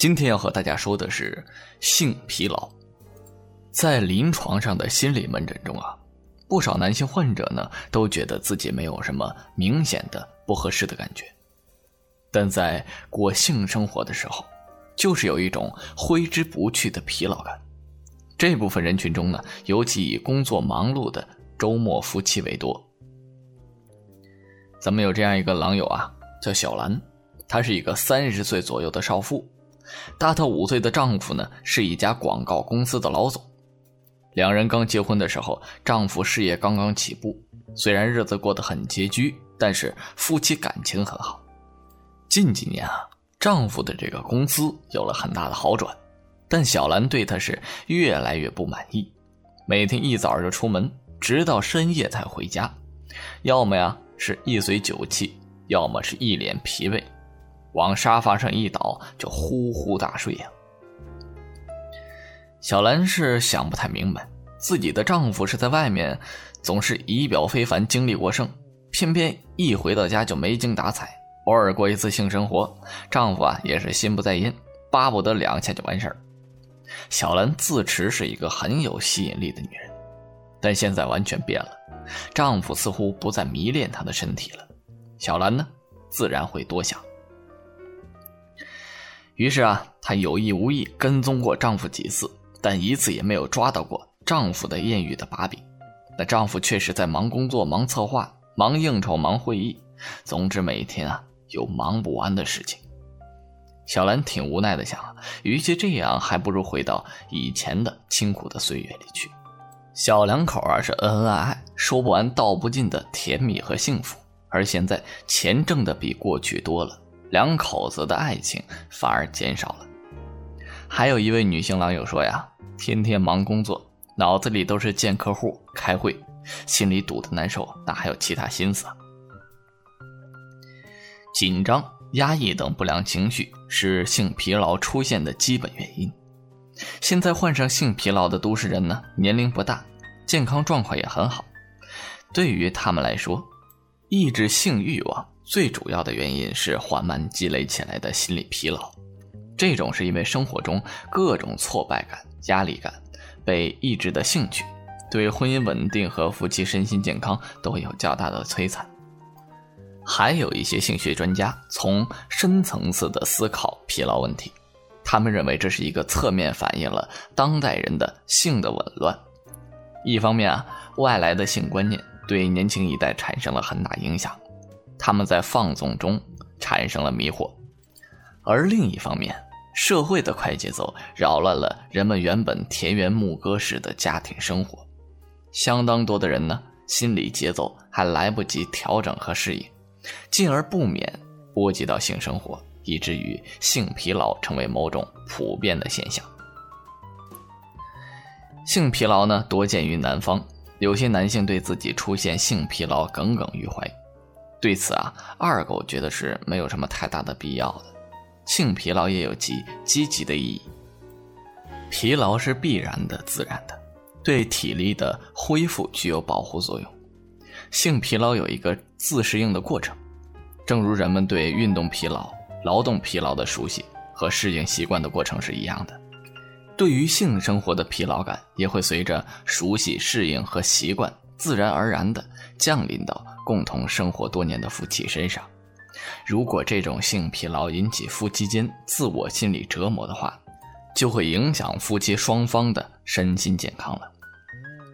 今天要和大家说的是性疲劳。在临床上的心理门诊中啊，不少男性患者呢都觉得自己没有什么明显的不合适的感觉，但在过性生活的时候，就是有一种挥之不去的疲劳感。这部分人群中呢，尤其以工作忙碌的周末夫妻为多。咱们有这样一个狼友啊，叫小兰，她是一个三十岁左右的少妇，大她五岁的丈夫呢是一家广告公司的老总。两人刚结婚的时候，丈夫事业刚刚起步，虽然日子过得很拮据，但是夫妻感情很好。近几年啊，丈夫的这个公司有了很大的好转。但小兰对他是越来越不满意，每天一早就出门，直到深夜才回家，要么呀是一嘴酒气，要么是一脸疲惫，往沙发上一倒就呼呼大睡呀。小兰是想不太明白，自己的丈夫是在外面总是仪表非凡、精力过剩，偏偏一回到家就没精打采，偶尔过一次性生活，丈夫啊也是心不在焉，巴不得两下就完事儿。小兰自持是一个很有吸引力的女人，但现在完全变了，丈夫似乎不再迷恋她的身体了，小兰呢，自然会多想。于是啊，她有意无意跟踪过丈夫几次，但一次也没有抓到过丈夫的艳遇的把柄。那丈夫确实在忙工作、忙策划、忙应酬、忙会议，总之每天啊有忙不完的事情。小兰挺无奈的想，与其这样，还不如回到以前的清苦的岁月里去。小两口啊是恩恩爱爱，说不完道不尽的甜蜜和幸福。而现在钱挣的比过去多了，两口子的爱情反而减少了。还有一位女性狼友说呀，天天忙工作，脑子里都是见客户、开会，心里堵得难受，哪还有其他心思？紧张。压抑等不良情绪是性疲劳出现的基本原因。现在患上性疲劳的都市人呢，年龄不大，健康状况也很好。对于他们来说，抑制性欲望最主要的原因是缓慢积累起来的心理疲劳。这种是因为生活中各种挫败感、压力感被抑制的兴趣，对婚姻稳定和夫妻身心健康都有较大的摧残。还有一些性学专家从深层次的思考疲劳问题，他们认为这是一个侧面反映了当代人的性的紊乱。一方面啊，外来的性观念对年轻一代产生了很大影响，他们在放纵中产生了迷惑；而另一方面，社会的快节奏扰乱了人们原本田园牧歌式的家庭生活，相当多的人呢，心理节奏还来不及调整和适应。进而不免波及到性生活，以至于性疲劳成为某种普遍的现象。性疲劳呢，多见于南方，有些男性对自己出现性疲劳耿耿于怀。对此啊，二狗觉得是没有什么太大的必要的。性疲劳也有其积极的意义，疲劳是必然的、自然的，对体力的恢复具有保护作用。性疲劳有一个自适应的过程，正如人们对运动疲劳、劳动疲劳的熟悉和适应习惯的过程是一样的。对于性生活的疲劳感，也会随着熟悉、适应和习惯，自然而然地降临到共同生活多年的夫妻身上。如果这种性疲劳引起夫妻间自我心理折磨的话，就会影响夫妻双方的身心健康了。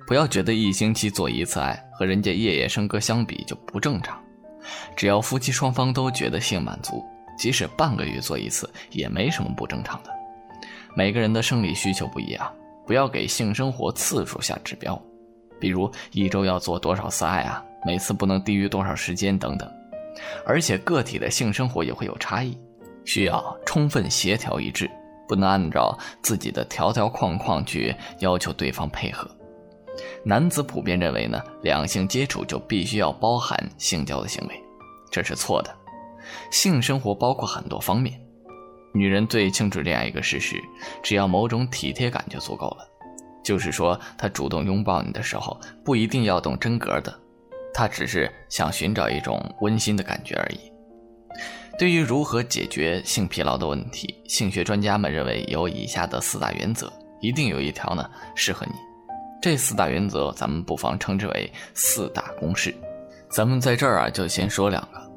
不要觉得一星期做一次爱和人家夜夜笙歌相比就不正常，只要夫妻双方都觉得性满足，即使半个月做一次也没什么不正常的。每个人的生理需求不一样，不要给性生活次数下指标，比如一周要做多少次爱啊，每次不能低于多少时间等等。而且个体的性生活也会有差异，需要充分协调一致，不能按照自己的条条框框去要求对方配合。男子普遍认为呢，两性接触就必须要包含性交的行为，这是错的。性生活包括很多方面，女人最清楚这样一个事实：只要某种体贴感就足够了。就是说，她主动拥抱你的时候，不一定要动真格的，他只是想寻找一种温馨的感觉而已。对于如何解决性疲劳的问题，性学专家们认为有以下的四大原则，一定有一条呢适合你。这四大原则，咱们不妨称之为四大公式。咱们在这儿啊，就先说两个。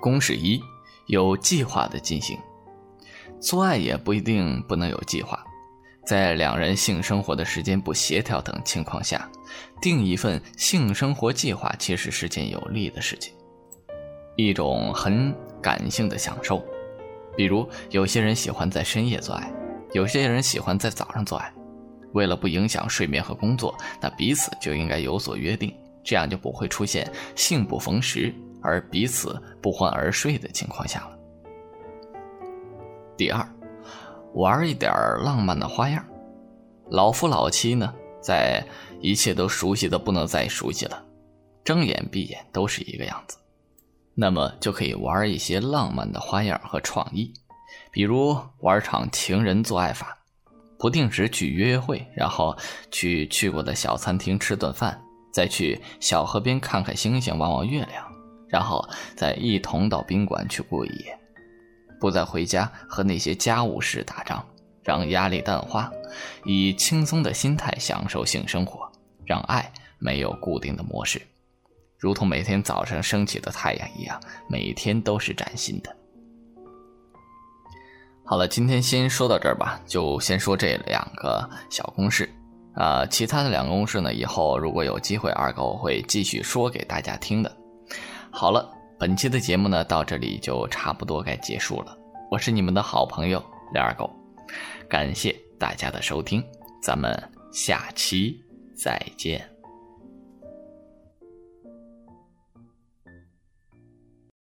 公式一，有计划的进行，做爱也不一定不能有计划。在两人性生活的时间不协调等情况下，定一份性生活计划其实是件有利的事情，一种很感性的享受。比如，有些人喜欢在深夜做爱，有些人喜欢在早上做爱。为了不影响睡眠和工作，那彼此就应该有所约定，这样就不会出现性不逢时而彼此不欢而睡的情况下了。第二。玩一点浪漫的花样，老夫老妻呢，在一切都熟悉的不能再熟悉了，睁眼闭眼都是一个样子，那么就可以玩一些浪漫的花样和创意，比如玩场情人做爱法，不定时去约会，然后去去过的小餐厅吃顿饭，再去小河边看看星星、望望月亮，然后再一同到宾馆去过一夜。不再回家和那些家务事打仗，让压力淡化，以轻松的心态享受性生活，让爱没有固定的模式，如同每天早上升起的太阳一样，每天都是崭新的。好了，今天先说到这儿吧，就先说这两个小公式，啊，其他的两个公式呢，以后如果有机会，二狗会继续说给大家听的。好了。本期的节目呢，到这里就差不多该结束了。我是你们的好朋友刘二狗，感谢大家的收听，咱们下期再见。